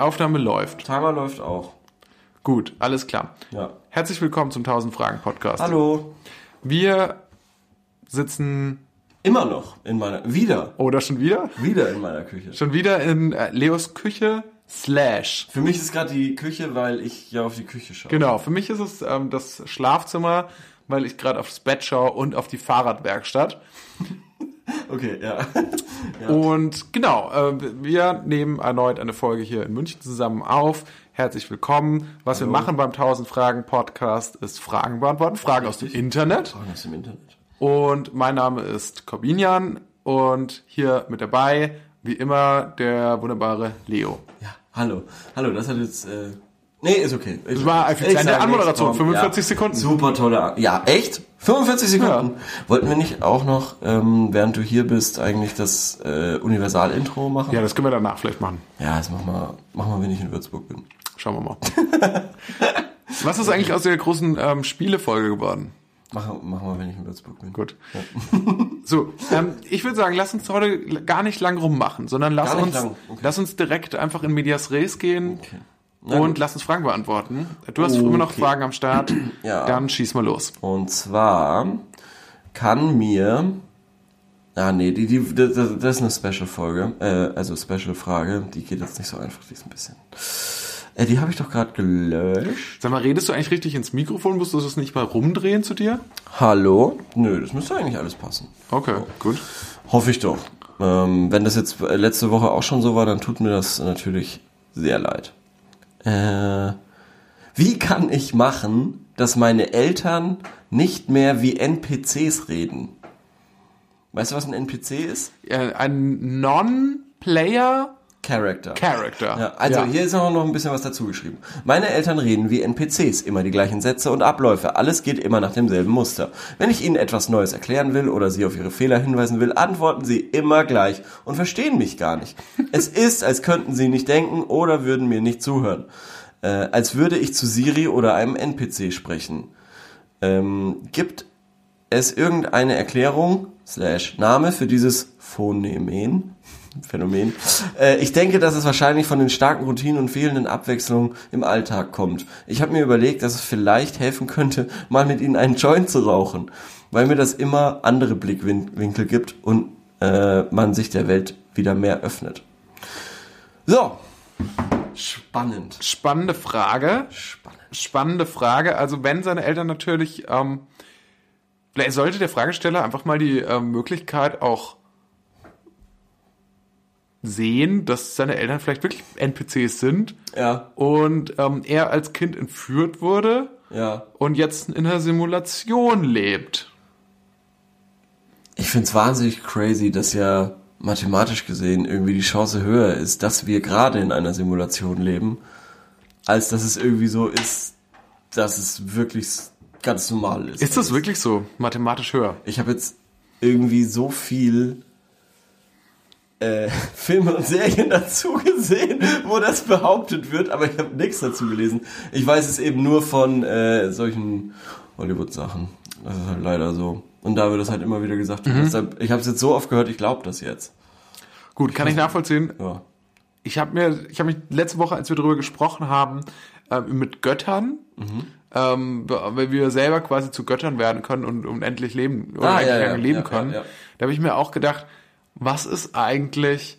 Aufnahme läuft. Timer läuft auch. Gut, alles klar. Ja. Herzlich willkommen zum 1000 Fragen Podcast. Hallo. Wir sitzen Immer noch in meiner, wieder, oder schon wieder? wieder in meiner Küche. Schon wieder in äh, Leos Küche slash. Für mich ist gerade die Küche, weil ich ja auf die Küche schaue. Genau, für mich ist es ähm, das Schlafzimmer, weil ich gerade aufs Bett schaue und auf die Fahrradwerkstatt. Okay, ja. Und genau, äh, wir nehmen erneut eine Folge hier in München zusammen auf. Herzlich willkommen. Was wir machen beim 1000 Fragen Podcast ist Fragen beantworten, Fragen aus dem Internet. Fragen aus dem Internet. Und mein Name ist Corbinian und hier mit dabei, wie immer, der wunderbare Leo. Ja, hallo. Hallo, das hat jetzt, äh, nee, ist okay. Das war effiziente Anmoderation, 45 Sekunden. Super tolle, ja, echt? 45 Sekunden? Wollten wir nicht auch noch, ähm, während du hier bist, eigentlich das äh, Universal-Intro machen? Ja, das können wir danach vielleicht machen. Ja, das machen wir, machen wir, wenn ich in Würzburg bin. Schauen wir mal. Was ist eigentlich aus der großen ähm, Spielefolge geworden? Machen, machen wir, wenn ich in Würzburg bin. Gut. So, ähm, ich würde sagen, lass uns heute gar nicht lang rummachen, sondern lass uns, lang, okay. lass uns direkt einfach in Medias Res gehen Na und lass uns Fragen beantworten. Du hast immer noch Okay. Fragen am Start. Ja. Dann schieß mal los. Und zwar kann mir, ah nee, die, die, das, das ist eine Special-Folge, äh, also Special-Frage, die geht jetzt nicht so einfach, die ist ein bisschen, äh, die habe ich doch gerade gelöscht. Sag mal, redest du eigentlich richtig ins Mikrofon? Musst du das nicht mal rumdrehen zu dir? Hallo? Nö, das müsste eigentlich alles passen. Okay, gut. Hoffe ich doch. Ähm, wenn das jetzt letzte Woche auch schon so war, dann tut mir das natürlich sehr leid. Äh, wie kann ich machen, dass meine Eltern nicht mehr wie NPCs reden? Weißt du, was ein NPC ist? Äh, ein Non-Player Character. Character. Ja, also Ja. hier ist auch noch ein bisschen was dazu geschrieben. Meine Eltern reden wie NPCs, immer die gleichen Sätze und Abläufe. Alles geht immer nach demselben Muster. Wenn ich ihnen etwas Neues erklären will oder sie auf ihre Fehler hinweisen will, antworten sie immer gleich und verstehen mich gar nicht. es ist, als könnten sie nicht denken oder würden mir nicht zuhören. Äh, als würde ich zu Siri oder einem NPC sprechen. Ähm, gibt es irgendeine Erklärung slash Name für dieses Phonemen? Phänomen. Äh, ich denke, dass es wahrscheinlich von den starken Routinen und fehlenden Abwechslungen im Alltag kommt. Ich habe mir überlegt, dass es vielleicht helfen könnte, mal mit ihnen einen Joint zu rauchen, weil mir das immer andere Blickwinkel gibt und äh, man sich der Welt wieder mehr öffnet. So. Spannend. Spannende Frage. Spannend. Spannende Frage. Also wenn seine Eltern natürlich, ähm, vielleicht sollte der Fragesteller einfach mal die ähm, Möglichkeit auch sehen, dass seine Eltern vielleicht wirklich NPCs sind Ja, und ähm, er als Kind entführt wurde ja. und jetzt in einer Simulation lebt. Ich find's wahnsinnig crazy, dass ja mathematisch gesehen irgendwie die Chance höher ist, dass wir gerade in einer Simulation leben, als dass es irgendwie so ist, dass es wirklich ganz normal ist. Ist das wirklich so mathematisch höher? Ich habe jetzt irgendwie so viel äh, Filme und Serien dazu gesehen, wo das behauptet wird, aber ich habe nichts dazu gelesen. Ich weiß es eben nur von äh, solchen Hollywood-Sachen. Das ist halt leider so. Und da wird das halt immer wieder gesagt. Und Deshalb, ich habe es jetzt so oft gehört, ich glaube das jetzt. Gut, kann ich nachvollziehen. Ja. Ich habe mir, ich habe mich letzte Woche, als wir darüber gesprochen haben, äh, mit Göttern, Mhm. ähm, weil wir selber quasi zu Göttern werden können und unendlich leben oder Ah, eigentlich ja, ja, lange leben können. Da habe ich mir auch gedacht, was ist eigentlich,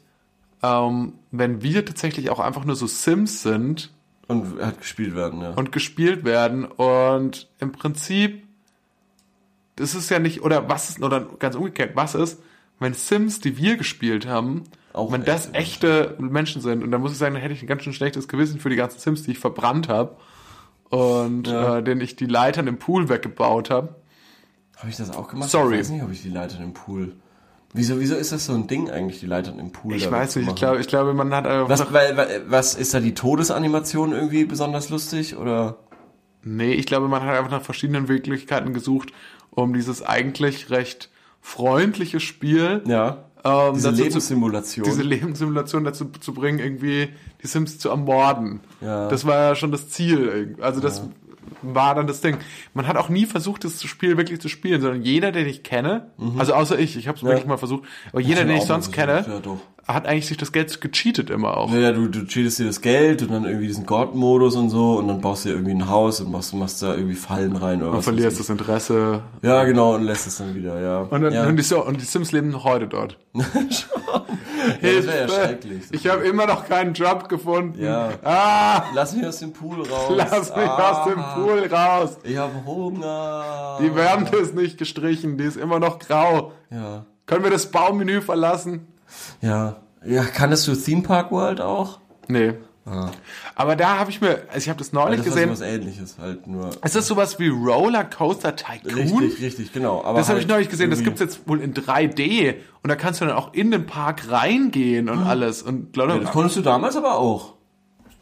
ähm, wenn wir tatsächlich auch einfach nur so Sims sind Und hat gespielt werden, ja. und gespielt werden und im Prinzip das ist ja nicht oder was ist oder ganz umgekehrt was ist wenn Sims die wir gespielt haben Auch wenn das echte echte Menschen sind und dann muss ich sagen dann hätte ich ein ganz schön schlechtes Gewissen für die ganzen Sims die ich verbrannt habe und Ja. äh, denen ich die Leitern im Pool weggebaut habe Habe ich das auch gemacht? Sorry. Ich weiß nicht, ob ich die Leitern im Pool. Wieso, wieso ist das so ein Ding eigentlich, die Leitern im Pool? ich weiß nicht ich glaube ich glaube man hat einfach Was, weil, was ist da die Todesanimation irgendwie besonders lustig oder? Nee, ich glaube, man hat einfach nach verschiedenen Möglichkeiten gesucht, um dieses eigentlich recht freundliche Spiel, Ja. ähm, Diese dazu zu, Lebenssimulation. diese Lebenssimulation dazu zu bringen, irgendwie die Sims zu ermorden. Ja. Das war ja schon das Ziel. irgendwie. Also das war dann das Ding. Man hat auch nie versucht, das Spiel wirklich zu spielen, sondern jeder, den ich kenne, also außer ich, ich habe es wirklich mal versucht, aber jeder, den ich sonst kenne, ja, doch. Hat eigentlich sich das Geld gecheatet immer auch. Ja, ja, du, du cheatest dir das Geld und dann irgendwie diesen God-Modus und so und dann baust du dir irgendwie ein Haus und machst, machst da irgendwie Fallen rein oder Du was. verlierst weiß das Interesse. Ja, genau, und lässt es dann wieder, ja. Und, dann, ja. und, die, und die Sims leben noch heute dort. ja, wäre ja Hilfe! schrecklich. Ich habe immer noch keinen Job gefunden. Ja. Ah, Lass mich aus dem Pool raus. lass mich ah, aus dem Pool raus. Ich habe Hunger. Die Wärmte ist nicht gestrichen, die ist immer noch grau. Ja. Können wir das Baumenü verlassen? Ja. Ja, kanntest du Theme Park World auch? Nee. Ah. Aber da habe ich mir, also ich habe das neulich Das gesehen. sowas ähnliches halt nur. Ist das sowas wie Roller Coaster Tycoon? Richtig, richtig, genau. Aber Das habe halt ich neulich gesehen, das gibt's jetzt wohl in 3D und da kannst du dann auch in den Park reingehen und alles und Leute, Ja, das konntest du damals aber auch.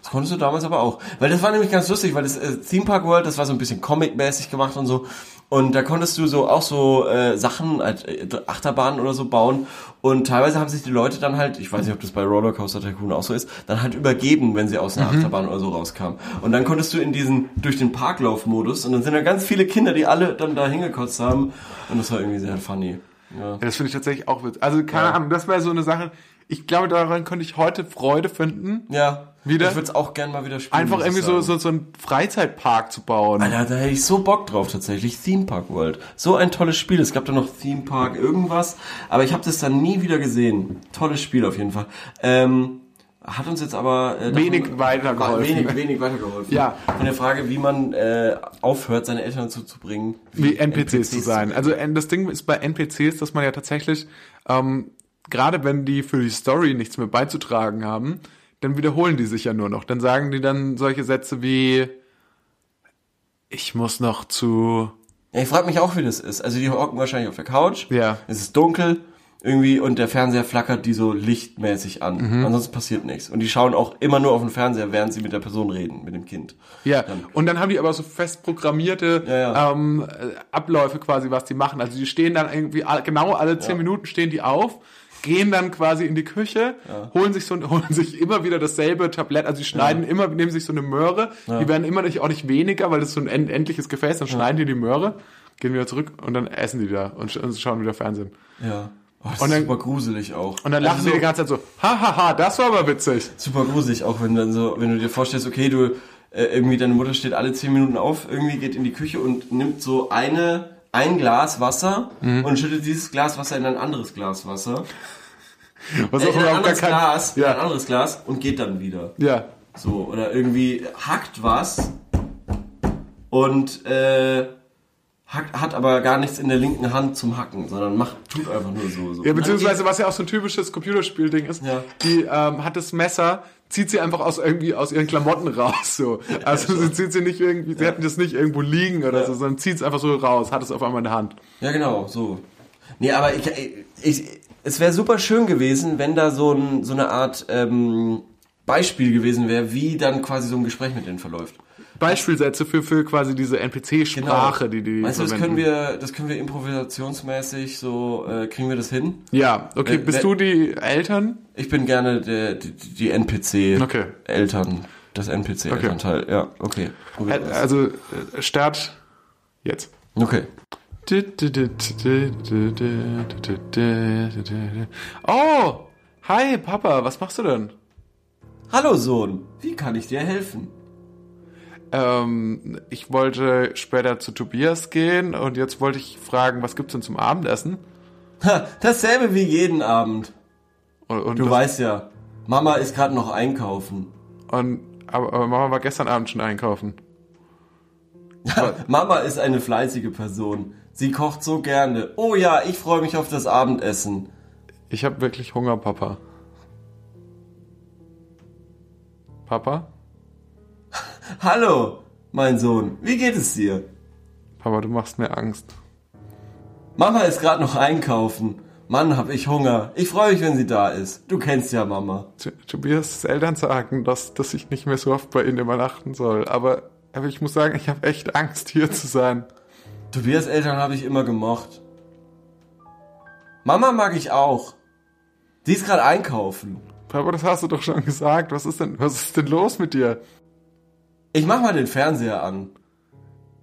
Das konntest du damals aber auch. Weil das war nämlich ganz lustig, weil das äh, Theme Park World, das war so ein bisschen comic-mäßig gemacht und so. Und da konntest du so auch so äh, Sachen, äh, Achterbahnen oder so bauen. Und teilweise haben sich die Leute dann halt, ich weiß nicht, ob das bei Rollercoaster Tycoon auch so ist, dann halt übergeben, wenn sie aus einer Achterbahn oder so rauskamen. Und dann konntest du in diesen, durch den Parklaufmodus, und dann sind da ganz viele Kinder, die alle dann da hingekotzt haben. Und das war irgendwie sehr funny. Ja. Ja, das finde ich tatsächlich auch witzig. Also keine Ja. Ahnung, das wäre so eine Sache. Ich glaube, daran könnte ich heute Freude finden, Ja. Wieder? Ich würde es auch gern mal wieder spielen. einfach irgendwie so, so, so einen Freizeitpark zu bauen. Alter, da hätte ich so Bock drauf tatsächlich. Theme Park World. So ein tolles Spiel. Es gab da noch Theme Park irgendwas, aber ich habe das dann nie wieder gesehen. Tolles Spiel auf jeden Fall. Ähm, hat uns jetzt aber äh, Wenig davon- weitergeholfen. Wenig, wenig weitergeholfen. Ja. Von der Frage, wie man äh, aufhört, seine Eltern dazu zu bringen, wie NPCs, zu sein. Also äh, das Ding ist bei NPCs, dass man ja tatsächlich, ähm, gerade wenn die für die Story nichts mehr beizutragen haben, dann wiederholen die sich ja nur noch. Dann sagen die dann solche Sätze wie ich muss noch zu Ja, ich frage mich auch, wie das ist. Also die hocken wahrscheinlich auf der Couch. Ja. Es ist dunkel irgendwie und der Fernseher flackert die so lichtmäßig an. Mhm. Ansonsten passiert nichts. Und die schauen auch immer nur auf den Fernseher, während sie mit der Person reden, mit dem Kind. Ja, und dann haben die aber so fest programmierte Ja, ja. Ähm, äh, Abläufe quasi, was die machen. Also die stehen dann irgendwie, genau alle zehn Minuten stehen die auf, gehen dann quasi in die Küche, holen sich so holen sich immer wieder dasselbe Tablett, also die schneiden immer, nehmen sich so eine Möhre, die werden immer nicht, auch nicht weniger, weil das ist so ein end endliches Gefäß, dann schneiden die die Möhre, gehen wieder zurück und dann essen die wieder und, und schauen wieder Fernsehen. Ja. Oh, das Und ist dann- super gruselig auch. Und dann lachen also die die ganze Zeit so, hahaha, das war aber witzig. super gruselig auch, wenn dann so, wenn du dir vorstellst, okay, du äh, irgendwie deine Mutter steht alle zehn Minuten auf, irgendwie geht in die Küche und nimmt so eine ein Glas Wasser Mhm. und schüttet dieses Glas Wasser in ein anderes Glas Wasser. Was Äh, auch in ein anderes kein, Glas, in ein ja, anderes Glas und geht dann wieder. ja, So, oder irgendwie hackt was und äh, hackt, hat aber gar nichts in der linken Hand zum Hacken, sondern macht, tut einfach nur so. so. Ja, beziehungsweise was ja auch so ein typisches Computerspielding ist, Ja. die ähm, hat das Messer, zieht sie einfach aus irgendwie aus ihren Klamotten raus. So. Also sie zieht sie nicht irgendwie, sie hatten das nicht irgendwo liegen oder Ja. so, sondern zieht es einfach so raus, hat es auf einmal in der Hand. Ja, genau, so. Nee, aber ich, ich, es wäre super schön gewesen, wenn da so, ein, so eine Art ähm, Beispiel gewesen wäre, wie dann quasi so ein Gespräch mit denen verläuft. Beispielsätze für, für quasi diese NPC-Sprache, die die Genau. Meinst du, das können wir, das können wir improvisationsmäßig so, äh, kriegen wir das hin? Ja, okay, Wenn- bist du die Eltern? Ich bin gerne der, die, die NPC Okay. Eltern, das NPC Elternteil. Ja, okay. Also äh, Start jetzt. Okay. Oh, hi Papa, was machst du denn? Hallo Sohn, wie kann ich dir helfen? Ähm, ich wollte später zu Tobias gehen und jetzt wollte ich fragen, was gibt's denn zum Abendessen? Ha, dasselbe wie jeden Abend. Und, und, Du weißt ja, Mama ist gerade noch einkaufen. und aber, aber Mama war gestern Abend schon einkaufen. Mama ist eine fleißige Person. Sie kocht so gerne. Oh ja, ich freue mich auf das Abendessen. Ich habe wirklich Hunger, Papa. Papa? Hallo, mein Sohn. Wie geht es dir? Papa, du machst mir Angst. Mama ist gerade noch einkaufen. Mann, hab ich Hunger. Ich freue mich, wenn sie da ist. Du kennst ja Mama. Tobias Eltern sagen, dass, dass ich nicht mehr so oft bei ihnen übernachten soll. Aber, aber ich muss sagen, ich habe echt Angst, hier zu sein. Tobias Eltern habe ich immer gemocht. Mama mag ich auch. Die ist gerade einkaufen. Papa, das hast du doch schon gesagt. Was ist denn, was ist denn los mit dir? Ich mach mal den Fernseher an.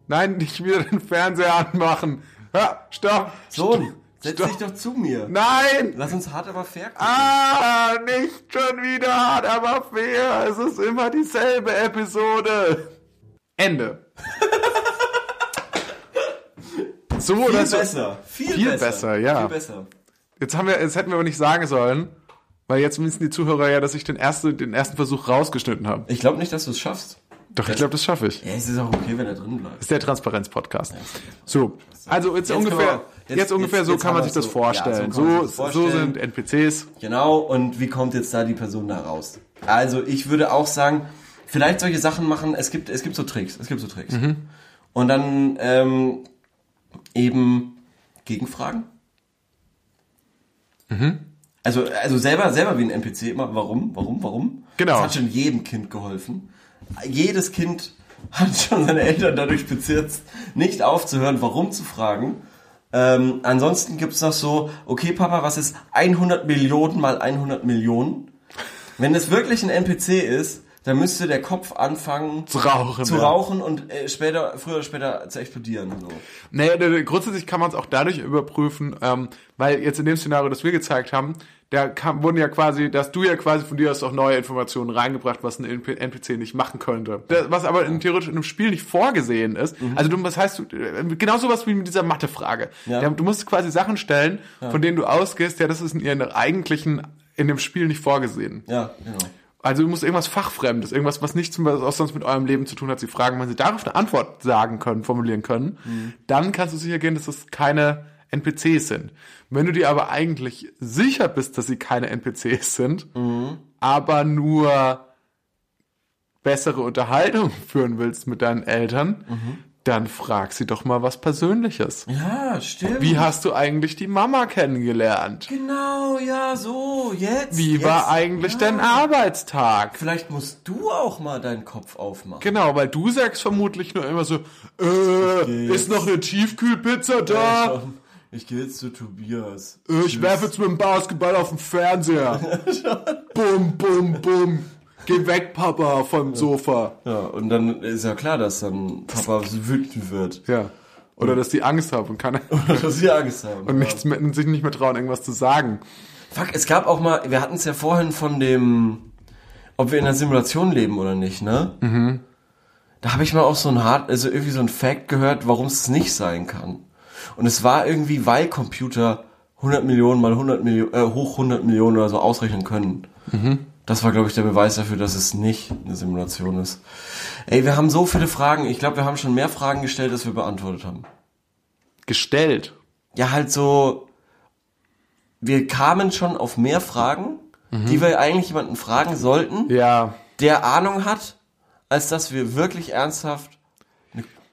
Nein, nicht wieder den Fernseher anmachen. Ja, stopp. Sohn, Setz dich doch zu mir. Nein! Lass uns hart aber fair gucken. Ah, nicht schon wieder hart, aber fair. Es ist immer dieselbe Episode. Ende. so Viel oder so. besser. Viel, Viel besser. besser, ja. Viel besser. Jetzt haben wir, jetzt hätten wir aber nicht sagen sollen, weil jetzt wissen die Zuhörer ja, dass ich den ersten, den ersten Versuch rausgeschnitten habe. Ich glaube nicht, dass du es schaffst. Doch, ich glaube, das schaffe ich. Ja, es ist auch okay, wenn er drin bleibt. ist der Transparenz-Podcast. So, also jetzt, Jetzt ungefähr, wir- jetzt, jetzt- ungefähr jetzt- so kann man sich das so- vorstellen. ja, so man so, das so vorstellen. sind NPCs. Genau, und wie kommt jetzt da die Person da raus? Also ich würde auch sagen, vielleicht solche Sachen machen, es gibt, es gibt so Tricks, es gibt so Tricks. Mhm. Und dann ähm, eben Gegenfragen. Also, also selber, selber wie ein NPC immer, warum, warum, warum? Genau. Das hat schon jedem Kind geholfen. Jedes Kind hat schon seine Eltern dadurch bezirzt, nicht aufzuhören, warum zu fragen. Ähm, ansonsten gibt's noch so, okay Papa, was ist 100 Millionen mal 100 Millionen? Wenn es wirklich ein NPC ist, dann müsste der Kopf anfangen Zu rauchen. zu ja. rauchen und äh, später, früher oder später zu explodieren. So. Naja, grundsätzlich kann man es auch dadurch überprüfen, ähm, weil jetzt in dem Szenario, das wir gezeigt haben, da kam, wurden ja quasi, dass du ja quasi von dir aus auch neue Informationen reingebracht, was ein NP NPC nicht machen könnte. Das, was aber in, theoretisch in einem Spiel nicht vorgesehen ist. Also du, was heißt du, genau sowas wie mit dieser Mathefrage. Ja. Ja. Du musst quasi Sachen stellen, von denen du ausgehst, ja, das ist in ihren eigentlichen, in dem Spiel nicht vorgesehen. Ja, genau. Also du musst irgendwas Fachfremdes, irgendwas, was nichts was auch sonst mit eurem Leben zu tun hat, sie fragen, wenn sie darauf eine Antwort sagen können, formulieren können, Mhm. dann kannst du sicher gehen, dass das keine NPCs sind. Wenn du dir aber eigentlich sicher bist, dass sie keine NPCs sind, Mhm. aber nur bessere Unterhaltung führen willst mit deinen Eltern, Mhm. dann frag sie doch mal was Persönliches. Ja, stimmt. Wie hast du eigentlich die Mama kennengelernt? Genau, ja, so, jetzt. Wie jetzt, war eigentlich ja. dein Arbeitstag? Vielleicht musst du auch mal deinen Kopf aufmachen. Genau, weil du sagst vermutlich nur immer so, äh, ist noch eine Tiefkühlpizza da? Ich gehe jetzt zu Tobias. Ich werfe jetzt mit dem Basketball auf den Fernseher. bum, bum, bum. Geh weg, Papa, vom Sofa. Ja, und dann ist ja klar, dass dann Papa wütend wird. Ja. Oder dass die Angst haben und, kann, dass sie Angst haben. und nichts mehr, sich nicht mehr trauen, irgendwas zu sagen. Fuck, es gab auch mal, wir hatten es ja vorhin von dem, ob wir in einer Simulation leben oder nicht, ne? Mhm. Da habe ich mal auch so ein hart, also irgendwie so ein Fact gehört, warum es nicht sein kann. Und es war irgendwie, weil Computer 100 Millionen mal 100 Millionen, äh, hoch 100 Millionen oder so ausrechnen können. Das war, glaube ich, der Beweis dafür, dass es nicht eine Simulation ist. Ey, wir haben so viele Fragen. Ich glaube, wir haben schon mehr Fragen gestellt, als wir beantwortet haben. Gestellt. Ja, halt so, wir kamen schon auf mehr Fragen, die wir eigentlich jemanden fragen sollten, Ja. der Ahnung hat, als dass wir wirklich ernsthaft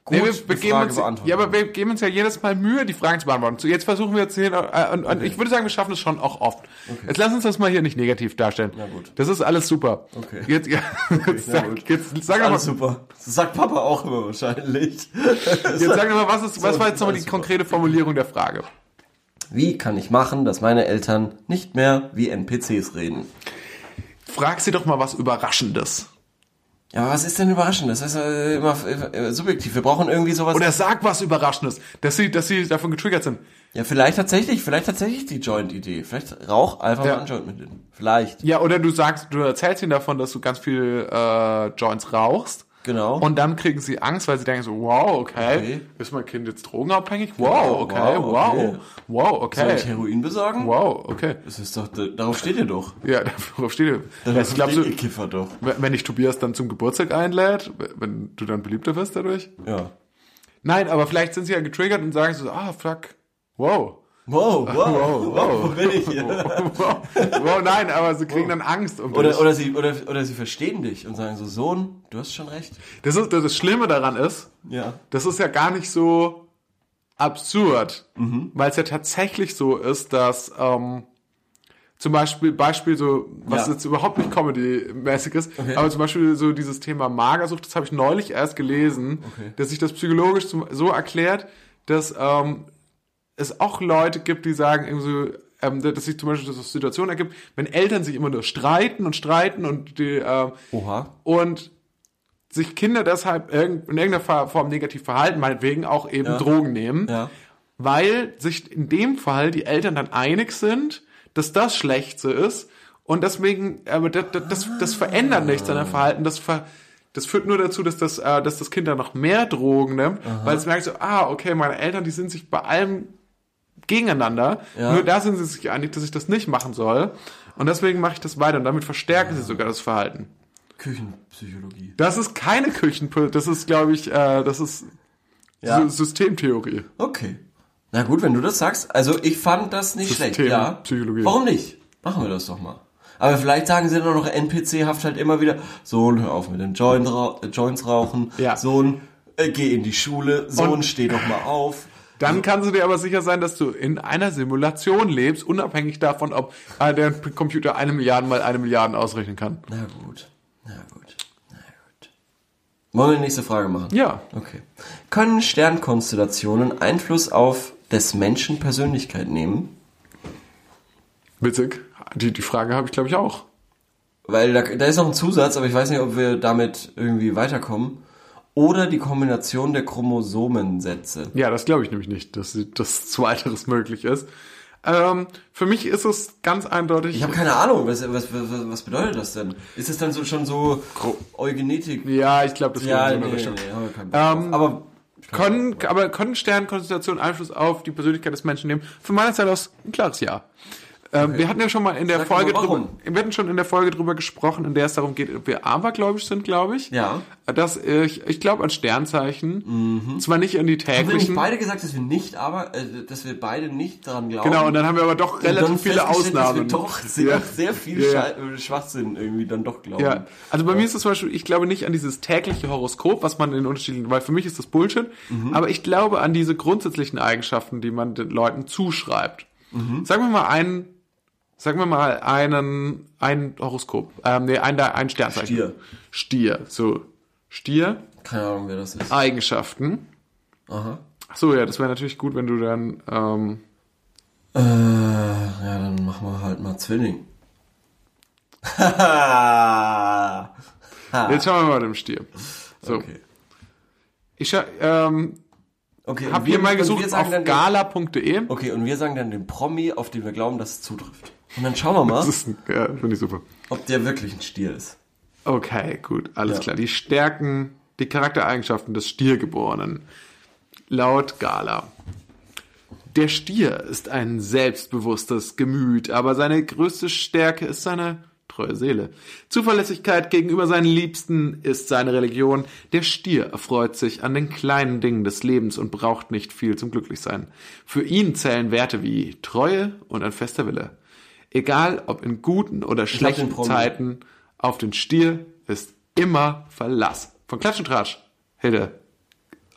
eine Nee, wir, wir geben Frage uns, ja, aber wir geben uns ja jedes Mal Mühe, die Fragen zu beantworten. So, jetzt versuchen wir jetzt hier, äh, und, und ich würde sagen, wir schaffen es schon auch oft. Jetzt lass uns das mal hier nicht negativ darstellen. Na gut. Das ist alles super. Okay. Jetzt, ja, na sag, gut. jetzt sag doch mal, Alles super. Das sagt Papa auch immer wahrscheinlich. jetzt sag doch mal, was ist, was war jetzt nochmal die konkrete Formulierung der Frage? Wie kann ich machen, dass meine Eltern nicht mehr wie NPCs reden? Frag sie doch mal was Überraschendes. Ja, aber was ist denn überraschend? Das ist äh, immer äh, subjektiv. Wir brauchen irgendwie sowas. Oder sag was Überraschendes, dass sie, dass sie davon getriggert sind. ja, vielleicht tatsächlich, vielleicht tatsächlich die Joint-Idee. Vielleicht rauch einfach Ja. mal einen Joint mit denen. Vielleicht. Ja, oder du sagst, du erzählst ihnen davon, dass du ganz viel äh, Joints rauchst. Genau. Und dann kriegen sie Angst, weil sie denken so, wow, okay, Okay. ist mein Kind jetzt drogenabhängig? Wow, okay, wow, wow, okay. wow, Soll okay, ich Heroin besorgen? wow, okay. Das ist doch, darauf steht ihr doch. Ja, darauf steht ihr. Darauf Ich steht so, Kiffer doch. wenn wenn dich Tobias dann zum Geburtstag einlädt, wenn du dann beliebter wirst dadurch? Ja. Nein, aber vielleicht sind sie ja getriggert und sagen so, ah, fuck, wow. Wow, wow, wow, wow. wo bin ich hier? wow, wow, nein, aber sie kriegen dann Angst um Oder, dich. oder, sie, oder, oder sie verstehen dich und sagen so, Sohn, du hast schon recht. Das, ist, das, Schlimme daran ist, Ja. das ist ja gar nicht so absurd, Mhm. weil es ja tatsächlich so ist, dass ähm, zum Beispiel, Beispiel so, was Ja. jetzt überhaupt nicht Comedy-mäßig ist, Okay. aber zum Beispiel so dieses Thema Magersucht, das habe ich neulich erst gelesen, Okay. dass sich das psychologisch so erklärt, dass ähm, es auch Leute gibt, die sagen, irgendwie so, ähm, dass sich zum Beispiel so Situationen ergibt, wenn Eltern sich immer nur streiten und streiten und die ähm, Oha. und sich Kinder deshalb in irgendeiner Form negativ verhalten, meinetwegen auch eben Ja. Drogen nehmen, Ja. weil sich in dem Fall die Eltern dann einig sind, dass das schlecht so ist und deswegen, aber das, das, das verändert nichts an dem Verhalten, das ver, das führt nur dazu, dass das, äh, dass das Kind dann noch mehr Drogen nimmt, weil es merkt so, ah, okay, meine Eltern, die sind sich bei allem gegeneinander. Ja. Nur da sind sie sich einig, dass ich das nicht machen soll. Und deswegen mache ich das weiter und damit verstärken sie sogar das Verhalten. Küchenpsychologie. Das ist keine Küchenpil, das ist, glaube ich, äh, das ist Ja. Sy- Systemtheorie. Okay. Na gut, wenn du das sagst. Also ich fand das nicht System- schlecht. Ja. Psychologie. Warum nicht? Machen wir das doch mal. Aber vielleicht sagen sie dann auch noch NPC-haft halt immer wieder, Sohn, hör auf mit den Joint Joints rauchen. Ja. Sohn, äh, geh in die Schule. Sohn, Und- steh doch mal auf. Dann kannst du dir aber sicher sein, dass du in einer Simulation lebst, unabhängig davon, ob äh, der Computer eine Milliarde mal eine Milliarde ausrechnen kann. Na gut. Na gut. Na gut. Wollen wir die nächste Frage machen? Ja. Okay. Können Sternkonstellationen Einfluss auf des Menschen Persönlichkeit nehmen? Witzig. Die, die Frage habe ich, glaube ich, auch. Weil da, da ist noch ein Zusatz, aber ich weiß nicht, ob wir damit irgendwie weiterkommen. Oder die Kombination der Chromosomensätze. Ja, das glaube ich nämlich nicht, dass das zweiteres möglich ist. Ähm, für mich ist es ganz eindeutig. Ich habe keine Ahnung, was, was, was, bedeutet das denn? Ist es dann so schon so Eugenetik? ja, ich glaube, das Ja, nee, so nee, Richtung. nee, Ähm. Aber Können, aber können Sternkonstellationen Einfluss auf die Persönlichkeit des Menschen nehmen? Von meiner Seite aus ein klares Ja. Ähm, Wir hatten ja schon mal in der Sag Folge drüber, wir hatten schon in der Folge drüber gesprochen, in der es darum geht, ob wir abergläubisch sind, glaube ich. Ja. Dass äh, ich, ich glaube an Sternzeichen, zwar nicht an die haben wir nicht täglichen. beide gesagt, dass wir nicht, aber äh, dass wir beide nicht daran glauben? Genau, und dann haben wir aber doch relativ viele Ausnahmen. Dass wir doch sehr, Ja. sehr viel Ja, ja. Äh, Schwachsinn irgendwie dann doch glauben. Ja, also bei mir ist es zum Beispiel, ich glaube nicht an dieses tägliche Horoskop, was man in den unterschiedlichen, weil für mich ist das Bullshit, Mhm. aber ich glaube an diese grundsätzlichen Eigenschaften, die man den Leuten zuschreibt. Mhm. Sagen wir mal einen, sagen wir mal einen, ein Horoskop, ähm, nee, ein, ein Sternzeichen. Stier. Stier, so. Stier, Keine Ahnung, wer das ist. Eigenschaften. Aha. So, ja, das wäre natürlich gut, wenn du dann, ähm, Äh, ja, dann machen wir halt mal Zwilling. Jetzt schauen wir mal dem Stier. So. Okay. Ich scha ähm, Okay, hab hier mal gesucht auf gala.de. Okay, und wir sagen dann den Promi, auf den wir glauben, dass es zutrifft. Und dann schauen wir mal, Das ist, ja, finde ich super. ob der wirklich ein Stier ist. Okay, gut, alles Ja. klar. Die Stärken, die Charaktereigenschaften des Stiergeborenen. Laut Gala. Der Stier ist ein selbstbewusstes Gemüt, aber seine größte Stärke ist seine treue Seele. Zuverlässigkeit gegenüber seinen Liebsten ist seine Religion. Der Stier erfreut sich an den kleinen Dingen des Lebens und braucht nicht viel zum Glücklichsein. Für ihn zählen Werte wie Treue und ein fester Wille. Egal ob in guten oder schlechten. Zeiten, auf den Stier ist immer Verlass. Von Klatsch und Tratsch hält er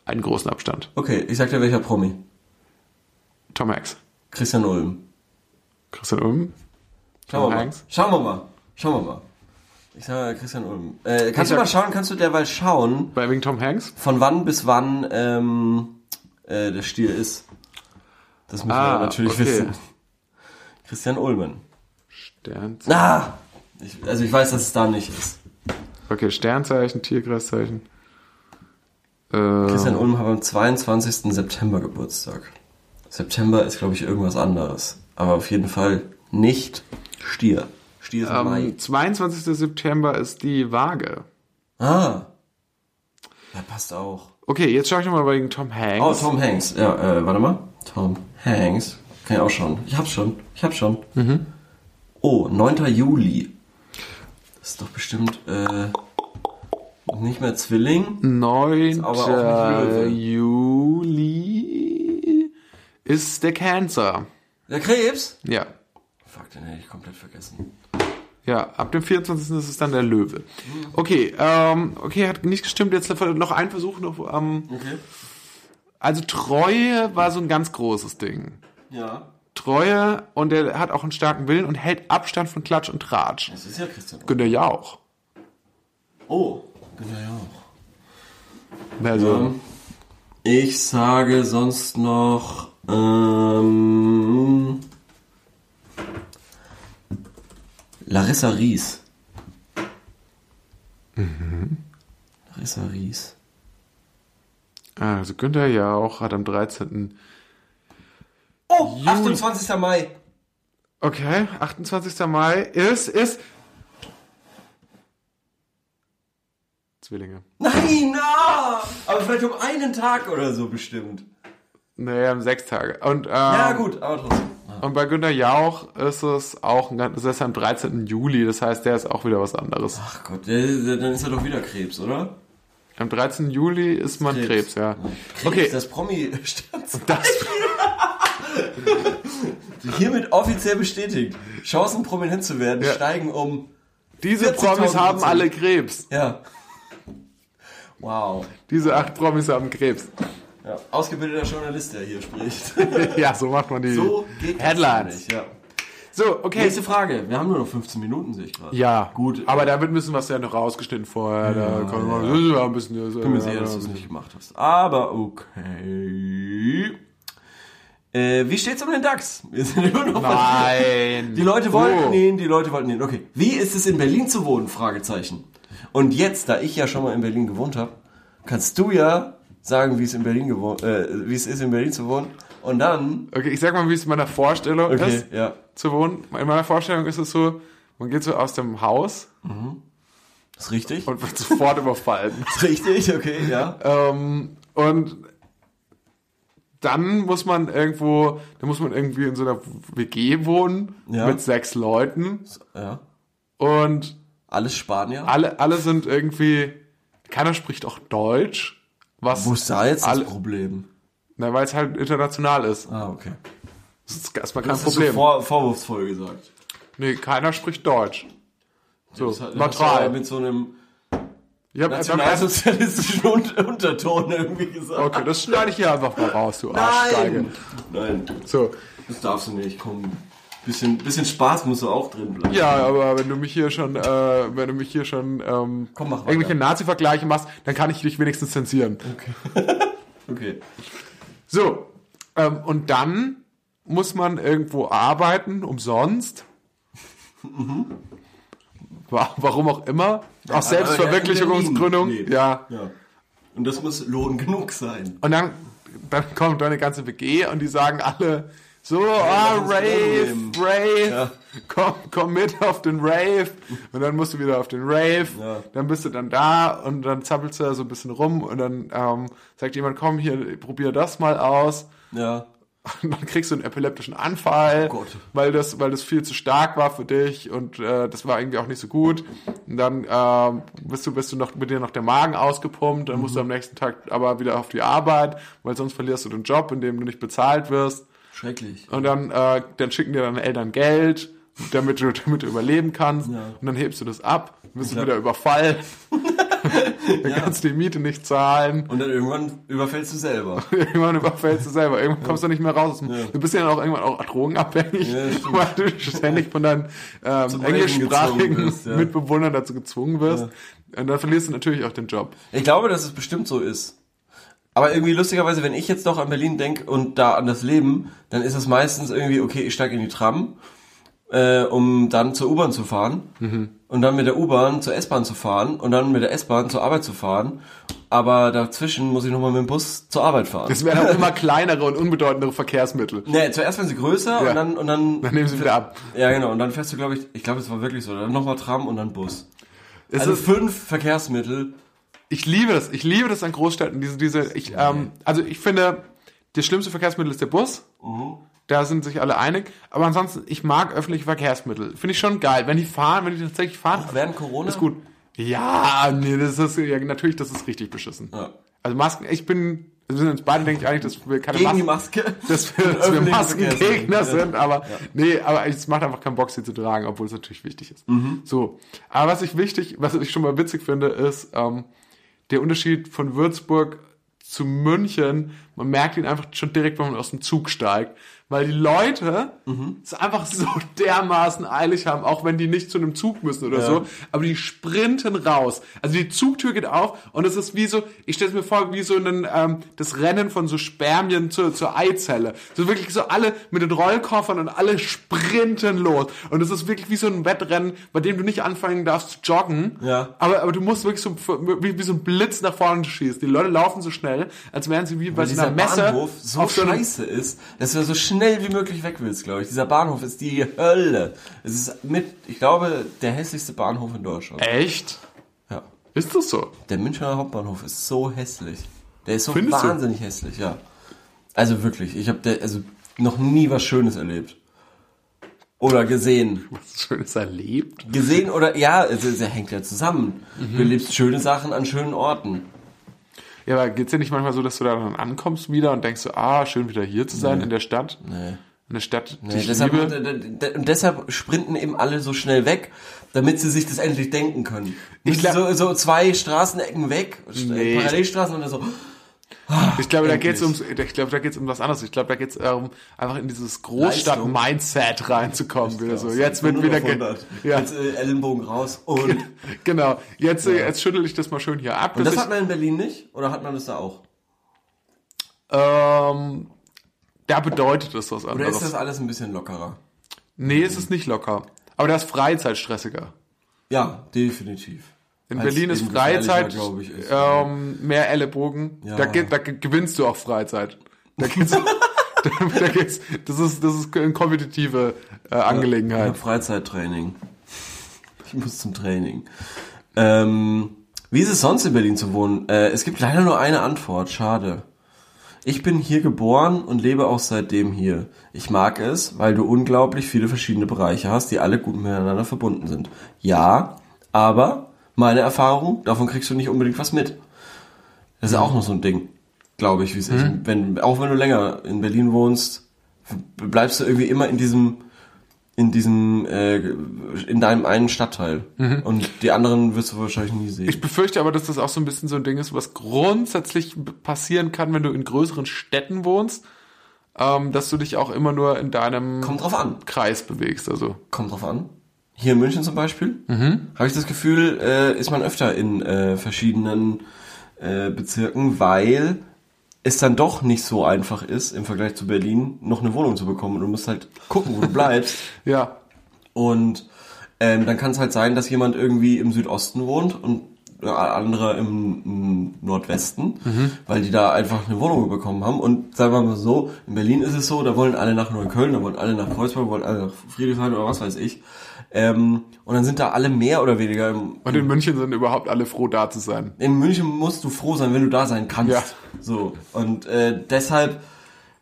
einen großen Abstand. Okay, ich sag dir welcher Promi. Tom Hanks. Christian Ulm. Christian Ulm. Schauen Tom wir mal. Hanks. Schauen wir mal. Schauen wir mal. Ich sage Christian Ulm. Äh, kannst Ich du mal schauen, kannst du derweil schauen, Bei wegen Tom Hanks? von wann bis wann ähm, äh, der Stier ist? Das müssen Ah, wir natürlich okay. wissen. Christian Ulmen. Sternzeichen. Ah! Ich, also ich weiß, dass es da nicht ist. Okay, Sternzeichen, Tierkreiszeichen. Äh, Christian Ulm hat am 22. September Geburtstag. September ist, glaube ich, irgendwas anderes. Aber auf jeden Fall nicht Stier. Stier ist im Mai. am 22. September ist die Waage. Ah. Ja, passt auch. Okay, jetzt schaue ich nochmal wegen Tom Hanks. Oh, Tom Hanks. Ja, äh, warte mal. Tom Hanks. Kann ich auch schauen. Ich hab's schon. Ich hab's schon. Oh, 9. Juli. Das ist doch bestimmt, äh, nicht mehr Zwilling. 9. aber auch nicht Löwe. Juli ist der Cancer. Der Krebs? Ja. Fuck, den hätte ich komplett vergessen. Ja, ab dem 24. ist es dann der Löwe. Okay, ähm, okay, hat nicht gestimmt. Jetzt noch ein Versuch noch. Ähm, Okay. also Treue war so ein ganz großes Ding. Ja. Treue und er hat auch einen starken Willen und hält Abstand von Klatsch und Tratsch. Das ist ja Christian. Günter Jauch. Oh, Günther Jauch. Also, Ähm, ich sage sonst noch, ähm, Larissa Ries. Larissa Ries. also Günther Jauch hat am 13. Oh, Juli. 28. Mai. Okay, 28. Mai ist, ist. Zwillinge. Nein, na! Aber vielleicht um einen Tag oder so bestimmt. Nee, um sechs Tage. Und, ähm, Ja, gut, aber trotzdem. und bei Günter Jauch ist es auch, das ist am 13. Juli, das heißt, der ist auch wieder was anderes. Ach Gott, der, der, dann ist er doch wieder Krebs, oder? Am 13. Juli ist man Krebs, ja. Krebs, Okay, das Promi-Staatsreich. Das, Hiermit offiziell bestätigt. Chancen, prominent zu werden, Ja. steigen um. diese 40.000 Promis haben alle Krebs. Ja. Wow. Diese acht Promis haben Krebs. Ja. Ausgebildeter Journalist, der hier spricht. ja, so macht man die So geht das Headlines. nicht, ja. So, okay. Nächste Frage. Wir haben nur noch 15 Minuten, sehe ich gerade. Ja, Gut. Aber da wird ein bisschen was ja noch rausgeschnitten vorher. da kann man ja. ein bisschen. Ich bin mir sicher, dass du es nicht gemacht hast. Aber okay. Äh, wie steht's um den DAX? Wir sind immer noch Nein. Die Leute wollten Oh. ihn, die Leute wollten ihn. Okay. Wie ist es in Berlin zu wohnen? Fragezeichen. Und jetzt, da ich ja schon mal in Berlin gewohnt habe, kannst du ja sagen, wie es in Berlin gewohnt, äh, wie es ist in Berlin zu wohnen. Und dann, Okay, ich sag mal, wie es in meiner Vorstellung okay, ist, ja, zu wohnen. In meiner Vorstellung ist es so, man geht so aus dem Haus ist richtig. und wird sofort überfallen. ist richtig, okay, ja. Ähm, und dann muss man irgendwo, dann muss man irgendwie in so einer WG wohnen Ja. mit sechs Leuten ja. und Alles Spanier. alle, alle sind irgendwie, keiner spricht auch Deutsch. Was, Wo ist da jetzt alle, das Problem? na, weil es halt international ist. Ah, okay. Das ist erstmal kein Das ist so Problem. vor, vorwurfsvoll gesagt. nee, keiner spricht Deutsch. So, Das hat- das hast du neutral. mit so einem Ich hab beim ersten, nationalsozialistischen Un- Unterton irgendwie gesagt. okay, das schneide ich hier einfach mal raus, du Arschgeige. Nein. Nein, So, das darfst du nicht. Komm, bisschen, bisschen Spaß muss da auch drin bleiben. ja, aber wenn du mich hier schon, äh, wenn du mich hier schon ähm, Komm, mach irgendwelche Nazi-Vergleiche machst, dann kann ich dich wenigstens zensieren. Okay. So, ähm, und dann muss man irgendwo arbeiten, umsonst. Wa- Warum auch immer. Ja, in Selbstverwirklichungsgründung. Nee. Ja. Ja. Und das muss Lohn genug sein. Und dann, dann kommt deine ganze WG und die sagen alle so, ah, lass uns Rave. Rave, Ja. komm, komm mit auf den Rave. Und dann musst du wieder auf den Rave. Ja. Dann bist du dann da und dann zappelst du da so ein bisschen rum und dann ähm, sagt jemand, komm hier, probier das mal aus. Ja. Und dann kriegst du einen epileptischen Anfall, Oh weil das, weil das viel zu stark war für dich und äh, das war irgendwie auch nicht so gut. Und dann ähm, bist du, bist du noch mit dir noch der Magen ausgepumpt, dann musst du am nächsten Tag aber wieder auf die Arbeit, weil sonst verlierst du den Job, in dem du nicht bezahlt wirst. Schrecklich. Und dann, äh, dann schicken dir deine Eltern Geld, damit du, damit du überleben kannst. Ja. Und dann hebst du das ab, wirst du wieder überfallen. dann kannst du die Miete nicht zahlen. Und dann irgendwann überfällst du selber. Irgendwann überfällst du selber. Irgendwann kommst du nicht mehr raus. aus dem- Du bist ja dann auch irgendwann auch drogenabhängig, Ja, weil du ständig von deinen ähm, englischsprachigen ja. Mitbewohnern dazu gezwungen wirst. Und dann verlierst du natürlich auch den Job. Ich glaube, dass es bestimmt so ist. Aber irgendwie lustigerweise, wenn ich jetzt doch an Berlin denke und da an das Leben, dann ist es meistens irgendwie, okay, ich steige in die Tram, äh, um dann zur U-Bahn zu fahren und dann mit der U-Bahn zur S-Bahn zu fahren und dann mit der S-Bahn zur Arbeit zu fahren. Aber dazwischen muss ich nochmal mit dem Bus zur Arbeit fahren. Es werden auch immer kleinere und unbedeutendere Verkehrsmittel. Nee, zuerst werden sie größer Ja. und dann und dann, Dann nehmen sie wieder ab. ja genau und dann fährst du glaube ich, ich glaube es war wirklich so, dann nochmal Tram und dann Bus. Es Also fünf Verkehrsmittel. ich liebe das. Ich liebe das an Großstädten. Diese, diese, ich, ähm, also ich finde, das schlimmste Verkehrsmittel ist der Bus. Da sind sich alle einig. Aber ansonsten, ich mag öffentliche Verkehrsmittel. Finde ich schon geil. Wenn die fahren, wenn die tatsächlich fahren, Während Corona? ist gut. Ja, nee, das ist ja natürlich, das ist richtig beschissen. Ja. Also Masken, ich bin, wir sind uns beide, denke ich, eigentlich, dass wir keine Gegen die Masken, Maske. dass wir, dass wir Maskengegner sind, aber nee, aber es macht einfach keinen Bock, sie zu tragen, obwohl es natürlich wichtig ist. Mhm. So, aber was ich wichtig, was ich schon mal witzig finde, ist ähm, der Unterschied von Würzburg zu München. Man merkt ihn einfach schon direkt, wenn man aus dem Zug steigt, weil die Leute Mhm. es einfach so dermaßen eilig haben, auch wenn die nicht zu einem Zug müssen oder so, aber die sprinten raus. Also die Zugtür geht auf und es ist wie so, ich stelle es mir vor, wie so ein, ähm, das Rennen von so Spermien zur, zur Eizelle. So wirklich so alle mit den Rollkoffern und alle sprinten los. Und es ist wirklich wie so ein Wettrennen, bei dem du nicht anfangen darfst zu joggen, Ja. aber, aber du musst wirklich so wie, wie so ein Blitz nach vorne schießen. Die Leute laufen so schnell, als wären sie wie bei so dieser einer Messe Bahnhof so so scheiße ist, dass er so schnell schnell wie möglich weg willst, glaube ich. Dieser Bahnhof ist die Hölle. Es ist mit, ich glaube, der hässlichste Bahnhof in Deutschland. Echt? Ja. Ist das so? Der Münchner Hauptbahnhof ist so hässlich. Der ist so Findest du? wahnsinnig hässlich, ja. Also wirklich, ich habe also noch nie was Schönes erlebt. Oder gesehen. Was Schönes erlebt? Gesehen oder, ja, es, es hängt ja zusammen. Du erlebst schöne Sachen an schönen Orten. Ja, aber geht's dir nicht manchmal so, dass du da dann ankommst wieder und denkst so, ah, schön wieder hier zu sein in der Stadt? Nee. In der Stadt, die Nee, ich deshalb, und deshalb sprinten eben alle so schnell weg, damit sie sich das endlich denken können. Ich Nicht glaub- so, so zwei Straßenecken weg, Nee. Parallelstraßen und dann so, Ich glaube, da geht's ums, ich glaube, da geht's um was anderes. Ich glaube, da geht's darum, einfach in dieses Großstadt-Mindset reinzukommen. Wieder so. Jetzt wird wieder, ja, Jetzt äh, Ellenbogen raus. Und, genau. Jetzt, äh, jetzt schüttel ich das mal schön hier ab. und das hat man in Berlin nicht? Oder hat man das da auch? Ähm, da bedeutet es was Oder anderes. ist das alles ein bisschen lockerer? nee, es ist nicht locker. Aber das ist Freizeit stressiger. Ja, definitiv. In Berlin ist Freizeit, ich, ist, ähm, mehr Ellenbogen. Ja. Da, da ge- gewinnst du auch Freizeit. Da geht's, da, da geht's, das ist, das ist eine kompetitive äh, Angelegenheit. hab Freizeittraining. Ich muss zum Training. Ähm, wie ist es sonst in Berlin zu wohnen? Äh, es gibt leider nur eine Antwort. Schade. Ich bin hier geboren und lebe auch seitdem hier. Ich mag es, weil du unglaublich viele verschiedene Bereiche hast, die alle gut miteinander verbunden sind. Ja, aber meine Erfahrung, davon kriegst du nicht unbedingt was mit. Das ist auch noch so ein Ding, glaube ich, wie es ist. Wenn, auch wenn du länger in Berlin wohnst, bleibst du irgendwie immer in diesem in diesem äh, in deinem einen Stadtteil und die anderen wirst du wahrscheinlich nie sehen. Ich befürchte aber, dass das auch so ein bisschen so ein Ding ist, was grundsätzlich passieren kann, wenn du in größeren Städten wohnst, ähm, dass du dich auch immer nur in deinem Kommt drauf an. Kreis bewegst. Also Kommt drauf an. Hier in München zum Beispiel habe ich das Gefühl, äh, ist man öfter in äh, verschiedenen äh, Bezirken, weil es dann doch nicht so einfach ist, im Vergleich zu Berlin noch eine Wohnung zu bekommen. Und du musst halt gucken, wo du bleibst. ja, Und ähm, dann kann es halt sein, dass jemand irgendwie im Südosten wohnt und der andere im, im Nordwesten, weil die da einfach eine Wohnung bekommen haben. Und sagen wir mal so, in Berlin ist es so, da wollen alle nach Neukölln, da wollen alle nach Kreuzberg, wollen alle nach Friedrichshain oder was weiß ich. Ähm, und dann sind da alle mehr oder weniger im, und in München sind überhaupt alle froh, da zu sein. in München musst du froh sein, wenn du da sein kannst. Ja. So. Und äh, deshalb,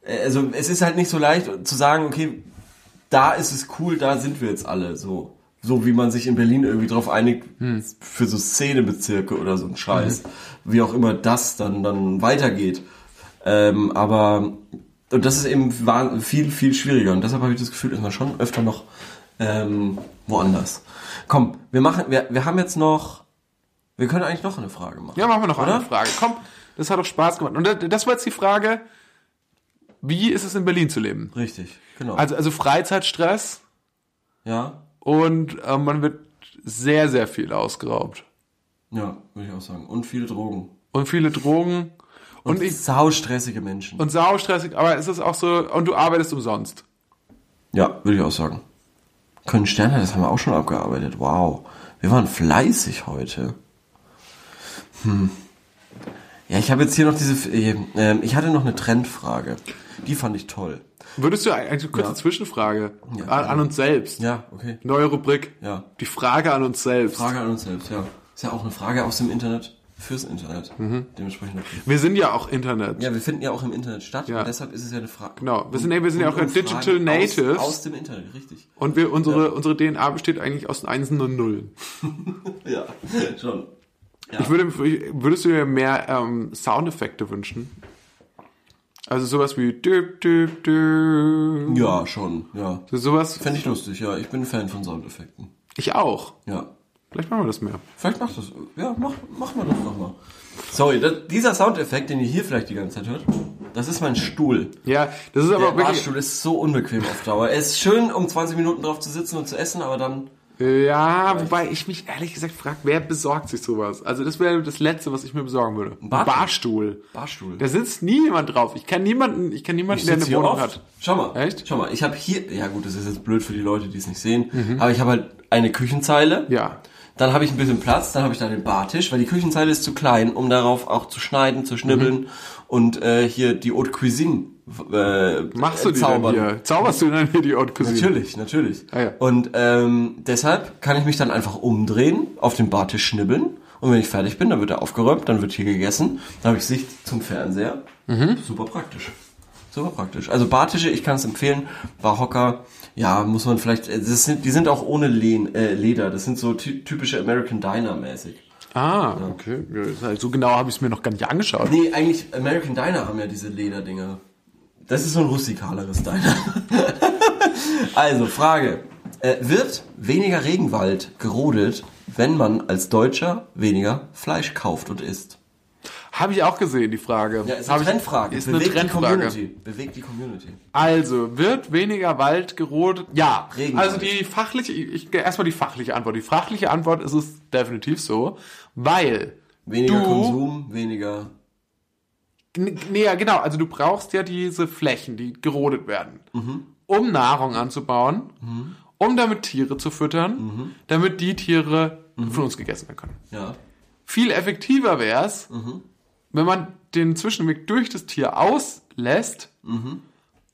äh, also es ist halt nicht so leicht zu sagen, okay, da ist es cool, da sind wir jetzt alle so. So wie man sich in Berlin irgendwie drauf einigt für so Szenebezirke oder so ein Scheiß. Wie auch immer das dann, dann weitergeht. Ähm, aber und das ist eben viel, viel schwieriger. Und deshalb habe ich das Gefühl, ist man schon öfter noch ähm, woanders. Komm, wir machen, wir, wir haben jetzt noch, wir können eigentlich noch eine Frage machen. Ja, machen wir noch Oder? eine Frage. Komm, das hat doch Spaß gemacht. Und das, war jetzt die Frage, wie ist es in Berlin zu leben? Richtig, genau. Also, also Freizeitstress ja, und äh, man wird sehr, sehr viel ausgeraubt. ja, würde ich auch sagen. Und viele Drogen. Und viele Drogen. Und, Und, ich, saustressige Menschen. und saustressig, aber es ist auch so, und du arbeitest umsonst. ja, würde ich auch sagen. Können Sterne, das haben wir auch schon abgearbeitet. Wow. Wir waren fleißig heute. Hm. Ja, ich habe jetzt hier noch diese, äh, ich hatte noch eine Trendfrage. Die fand ich toll. Würdest du eigentlich eine kurze Ja. Zwischenfrage Ja. an, an uns selbst? Ja, okay. Neue Rubrik. Ja. Die Frage an uns selbst. Frage an uns selbst, ja. Ist ja auch eine Frage aus dem Internet fürs Internet. Dementsprechend okay. Wir sind ja auch Internet. Ja, wir finden ja auch im Internet statt Ja. und deshalb ist es ja eine Frage. Genau. Wir sind, ja- wir sind ja auch Digital Natives. Aus, aus dem Internet, richtig. Und wir, unsere, unsere DNA besteht eigentlich aus Einsen und Nullen. Ja, schon. Ja. Ich würde, würdest du dir mehr ähm, Soundeffekte wünschen? Also sowas wie düb, düb, düb. Ja, schon, ja. So sowas. Fände ich lustig, ja. Ich bin ein Fan von Soundeffekten. Ich auch. Ja. Vielleicht machen wir das mehr. Vielleicht macht das. Ja, mach, mach mal das nochmal. Sorry, das, dieser Soundeffekt, den ihr hier vielleicht die ganze Zeit hört, das ist mein Stuhl. Ja, das ist Der aber wirklich. Barstuhl ist so unbequem auf Dauer. Er ist schön, um 20 Minuten drauf zu sitzen und zu essen, aber dann. Ja, wobei ich mich ehrlich gesagt frage, wer besorgt sich sowas? Also das wäre das Letzte, was ich mir besorgen würde. Ein Barstuhl. Barstuhl. Da sitzt nie jemand drauf. Ich kenne niemanden, ich kenne niemanden, Ich der eine Wohnung oft. hat. Schau mal. Echt? Schau mal, ich habe hier. Ja, gut, das ist jetzt blöd für die Leute, die es nicht sehen. Aber ich habe halt eine Küchenzeile. Ja. Dann habe ich ein bisschen Platz, dann habe ich da den Bartisch, weil die Küchenzeile ist zu klein, um darauf auch zu schneiden, zu schnibbeln Mhm. und äh, hier die Haute Cuisine äh, Machst du die zaubern. denn hier? Zauberst du denn hier die Haute Cuisine? Natürlich, natürlich. Ah, ja. Und ähm, deshalb kann ich mich dann einfach umdrehen, auf dem Bartisch schnibbeln und wenn ich fertig bin, dann wird er aufgeräumt, dann wird hier gegessen, dann habe ich Sicht zum Fernseher. Mhm. Super praktisch. Super praktisch. Also Bartische, ich kann es empfehlen. Barhocker, ja, muss man vielleicht, äh, das sind, die sind auch ohne Lehn, äh, Leder. Das sind so ty typische American Diner mäßig. Ah, okay. Ja, halt So genau habe ich es mir noch gar nicht angeschaut. Nee, eigentlich American Diner haben ja diese Lederdinger. Das ist so ein rustikaleres Diner. also, Frage. Äh, wird weniger Regenwald gerodet, wenn man als Deutscher weniger Fleisch kauft und isst? Habe ich auch gesehen, die Frage. Ja, ist Hab eine ich- Trendfrage. Ist eine Bewegt die Trendfrage. Community. Bewegt die Community. Also, wird weniger Wald gerodet? Ja. Regenwald. Also die fachliche, ich, erstmal die fachliche Antwort. Die fachliche Antwort ist es definitiv so, weil Weniger du, Konsum, weniger... Nee, ja, genau. Also du brauchst ja diese Flächen, die gerodet werden, um Nahrung anzubauen, um damit Tiere zu füttern, damit die Tiere von uns gegessen werden können. Ja. Viel effektiver wäre es, wenn man den Zwischenweg durch das Tier auslässt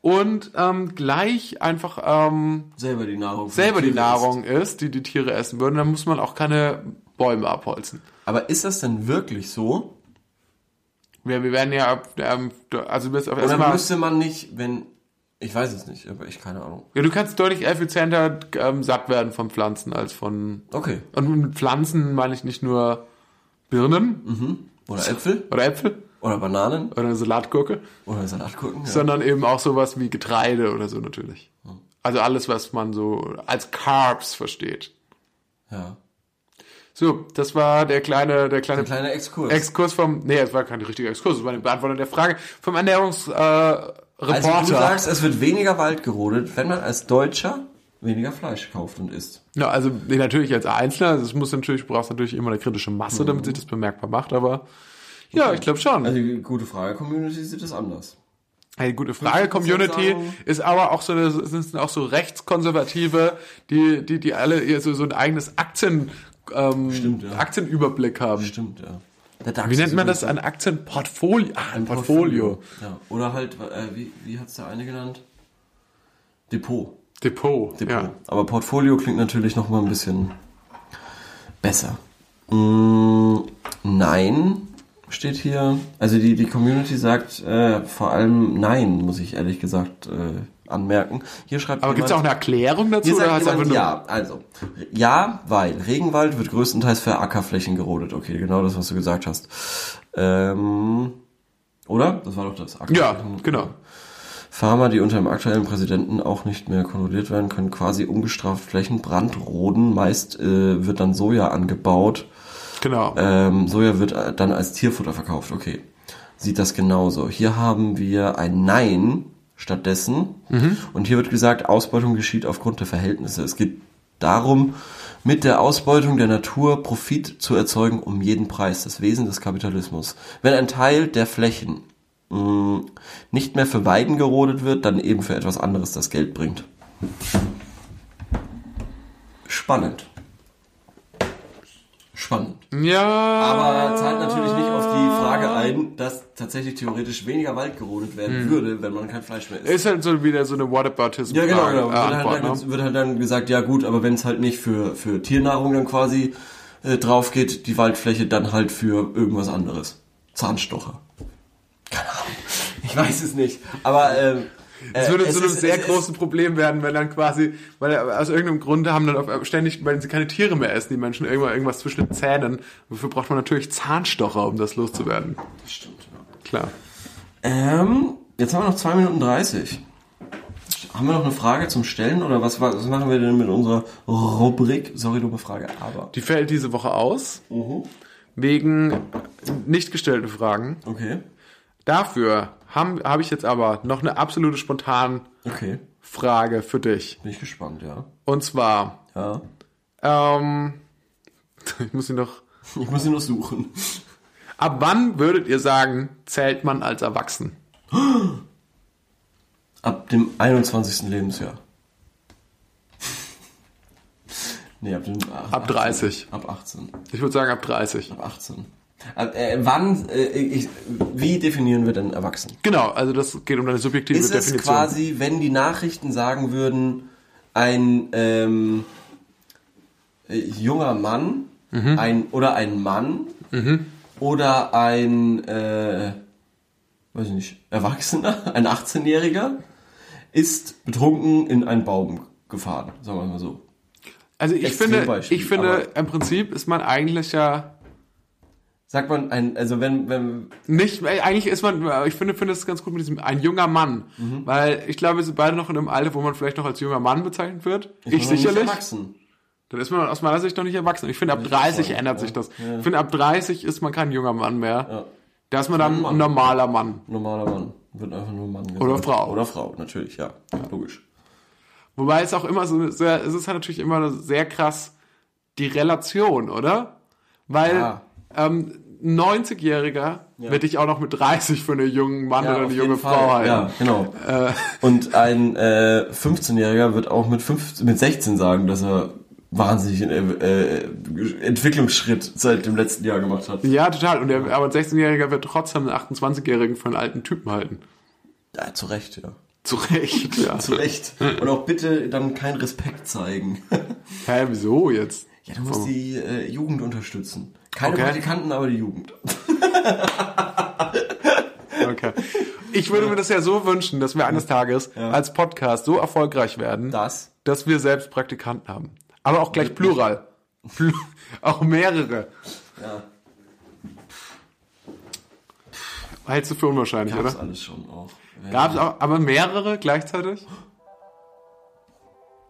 und ähm, gleich einfach ähm, Selber die Nahrung. selber die Nahrung isst, die die Tiere essen würden. Dann muss man auch keine Bäume abholzen. Aber ist das denn wirklich so? Wir, wir werden ja, ähm, also bis auf Oder erstmal, müsste man nicht, wenn... Ich weiß es nicht, aber ich keine Ahnung. ja, du kannst deutlich effizienter ähm, satt werden von Pflanzen als von, Okay. und mit Pflanzen meine ich nicht nur Birnen Oder Äpfel? oder Äpfel Oder Bananen? oder eine Salatgurke, Oder Salatgurken? Ja. sondern eben auch sowas wie Getreide oder so natürlich. Also alles, was man so als Carbs versteht. ja. So, das war der kleine, der kleine Ein kleiner Exkurs. Exkurs vom, nee, es war kein richtiger Exkurs, es war eine Beantwortung der Frage vom Ernährungsreporter. Äh, also du sagst, es wird weniger Wald gerodet, wenn man als Deutscher weniger Fleisch kauft und isst. ja, also nee, natürlich als Einzelner, also es muss natürlich, du brauchst natürlich immer eine kritische Masse, damit sich das bemerkbar macht, aber ja, ich glaube schon. Also die gute Frage, Community sieht das anders. Hey, gute Frage, 50% Community ist aber auch so eine, sind auch so Rechtskonservative, die, die, die alle eher so, so ein eigenes Aktien, ähm, Stimmt, ja. Aktienüberblick haben. Stimmt, ja. Wie nennt man das? Ein Aktienportfolio. Ah, ein Portfolio. Ja. Oder halt, äh, wie, wie hat's der eine genannt? Depot. Depot. Depot. Ja. Aber Portfolio klingt natürlich noch mal ein bisschen besser. Mm, nein, steht hier. Also die, die Community sagt äh, vor allem nein, muss ich ehrlich gesagt äh, anmerken. Hier schreibt Aber gibt es auch eine Erklärung dazu? Hier sagt jemand, nur, ja, also, ja, weil Regenwald wird größtenteils für Ackerflächen gerodet. Okay, genau das, was du gesagt hast. Ähm, oder? Das war doch das. Ja, genau. Farmer, die unter dem aktuellen Präsidenten auch nicht mehr kontrolliert werden, können quasi ungestraft Flächen brandroden. Meist äh, wird dann Soja angebaut. Genau. Ähm, Soja wird äh, dann als Tierfutter verkauft. Okay. Sieht das genauso. Hier haben wir ein Nein stattdessen. Und hier wird gesagt, Ausbeutung geschieht aufgrund der Verhältnisse. Es geht darum, mit der Ausbeutung der Natur Profit zu erzeugen um jeden Preis. Das Wesen des Kapitalismus. Wenn ein Teil der Flächen mh, nicht mehr für Weiden gerodet wird, dann eben für etwas anderes, das Geld bringt. Spannend. Spannend. ja. Aber zahlt natürlich nicht auf die Frage ein, dass tatsächlich theoretisch weniger Wald gerodet werden würde, wenn man kein Fleisch mehr isst. Ist halt so wieder so eine Whataboutism Ja, genau, genau. äh, Wird, halt dann, ne? wird halt dann gesagt, ja gut, aber wenn es halt nicht für, für Tiernahrung dann quasi äh, drauf geht, die Waldfläche, dann halt für irgendwas anderes. Zahnstocher. Ich weiß es nicht. Aber ähm, Es äh, würde es zu einem ist- sehr ist- großen Problem werden, wenn dann quasi, weil aus irgendeinem Grund haben dann auf, ständig, weil sie keine Tiere mehr essen, die Menschen irgendwann irgendwas zwischen den Zähnen. Dafür braucht man natürlich Zahnstocher, um das loszuwerden. Stimmt, ja. Klar. Ähm, jetzt haben wir noch 2 Minuten 30. Haben wir noch eine Frage zum Stellen oder was, was machen wir denn mit unserer Rubrik? Sorry, dumme Frage, aber. Die fällt diese Woche aus. Mhm. Wegen nicht gestellten Fragen. Okay. Dafür habe hab ich jetzt aber noch eine absolute spontan Okay. Frage für dich. Bin ich gespannt, ja. Und zwar, Ja. ähm, ich muss sie noch. Ich muss ihn noch suchen. Ab wann würdet ihr sagen, zählt man als erwachsen? Ab dem 21. Lebensjahr. Nee, ab, dem, Ab 30. Ab 18. Ich würde sagen ab 30. Ab 18. Äh, wann, äh, ich, wie definieren wir denn erwachsen? Genau, also das geht um deine subjektive Ist es Definition. quasi, wenn die Nachrichten sagen würden, ein ähm, äh, junger Mann Mhm. ein, oder ein Mann oder ein, äh, weiß ich nicht, Erwachsener, ein 18-Jähriger ist betrunken in einen Baum gefahren, sagen wir mal so. also ich finde, Extrembeispiel, ich finde, im Prinzip ist man eigentlich ja Sagt man ein, also wenn, wenn, nicht, äh, eigentlich ist man, ich finde, finde es ganz gut mit diesem, ein junger Mann. Mhm. Weil ich glaube, wir sind beide noch in einem Alter, wo man vielleicht noch als junger Mann bezeichnet wird. Ich, nicht sicherlich. Erwachsen. Dann ist man aus meiner Sicht noch nicht erwachsen. Ich finde, ab 30 schon, ändert ja. sich das. Ich finde, ab 30 ist man kein junger Mann mehr. Ja. Da ist man dann ein normaler Mann. Normaler Mann. Wird einfach nur Mann gesagt. Oder Frau. Oder Frau, natürlich, ja. Logisch. Wobei es auch immer so sehr, es ist halt natürlich immer sehr krass die Relation, oder? Weil Ja. ähm, ein 90-Jähriger wird dich auch noch mit 30 für einen jungen Mann oder auf eine junge Fall. Frau halten. Ja, genau. Und ein äh, 15-Jähriger wird auch mit, 15, mit 16 sagen, dass er wahnsinnig einen äh, Entwicklungsschritt seit dem letzten Jahr gemacht hat. Ja, total. Und der, aber ein 16-Jähriger wird trotzdem einen 28-Jährigen für einen alten Typen halten. Ja, zu Recht, ja. Zu Recht, ja. Zu Recht. Und auch bitte dann keinen Respekt zeigen. Hä, wieso jetzt? Ja, du musst die äh, Jugend unterstützen. Keine Okay. Praktikanten, aber die Jugend. Okay. Ich würde mir das ja so wünschen, dass wir eines Tages als Podcast so erfolgreich werden, Das. dass wir selbst Praktikanten haben. Aber auch gleich plural. Plu auch mehrere. Ja, Hältst du für unwahrscheinlich, gab's oder? alles schon auch. Gab es auch, aber mehrere gleichzeitig?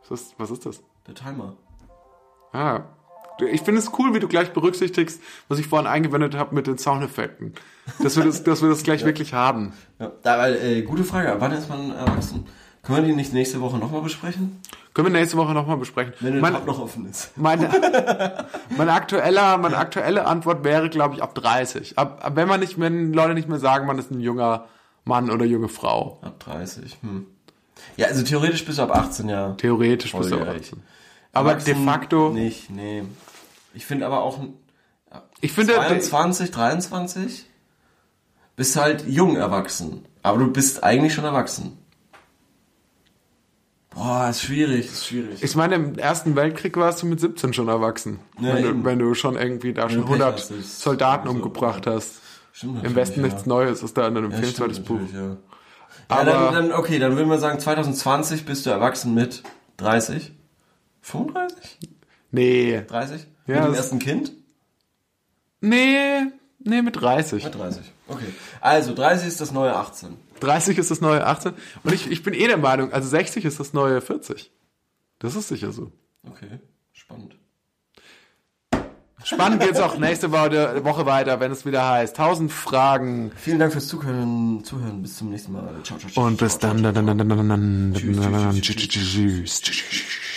Was ist, was ist das? Der Timer. Ah. Ich finde es cool, wie du gleich berücksichtigst, was ich vorhin eingewendet habe mit den Soundeffekten. Dass wir das, dass wir das gleich wirklich haben. Ja, da, äh, gute Frage. Wann ist man erwachsen? Können wir die nicht nächste Woche nochmal besprechen? Können wir nächste Woche nochmal besprechen. Wenn der Mein- noch offen ist. Meine, meine aktuelle, meine aktuelle Antwort wäre, glaube ich, ab 30. Ab, ab wenn man nicht, wenn Leute nicht mehr sagen, man ist ein junger Mann oder junge Frau. Ab 30. Hm. Ja, also theoretisch bis ab 18 ja. Theoretisch bist du aber Volljährig. 18. Aber de facto, Nicht, nee. Ich finde aber auch ich finde, 22, 23 bist halt jung erwachsen. Aber du bist eigentlich schon erwachsen. Boah, ist schwierig, ist schwierig. ich meine, im Ersten Weltkrieg warst du mit 17 schon erwachsen. Ja, wenn, du, wenn du schon irgendwie da schon du Pech 100 hast, Soldaten so. umgebracht hast. Stimmt Im Westen ja. nichts Neues ist da ein Ja, empfehlenswertes stimmt Buch. Ja. Aber- ja, dann, dann, okay, dann würden wir sagen, 2020 bist du erwachsen mit 30? 35? Nee. 30? Ja, mit dem ersten Kind? Nee, nee, mit 30. Mit 30. Okay. Also, 30 ist das neue 18. 30 ist das neue 18. Und ich, ich bin eh der Meinung, also 60 ist das neue 40. Das ist sicher so. Okay, spannend. Spannend geht's auch nächste Woche, weiter, wenn es wieder heißt 1000 Fragen. Vielen Dank fürs Zuhören. Zuhören. Bis zum nächsten Mal. Ciao, ciao, ciao. Und bis dann, tschüss, tschüss, tschüss, tschüss.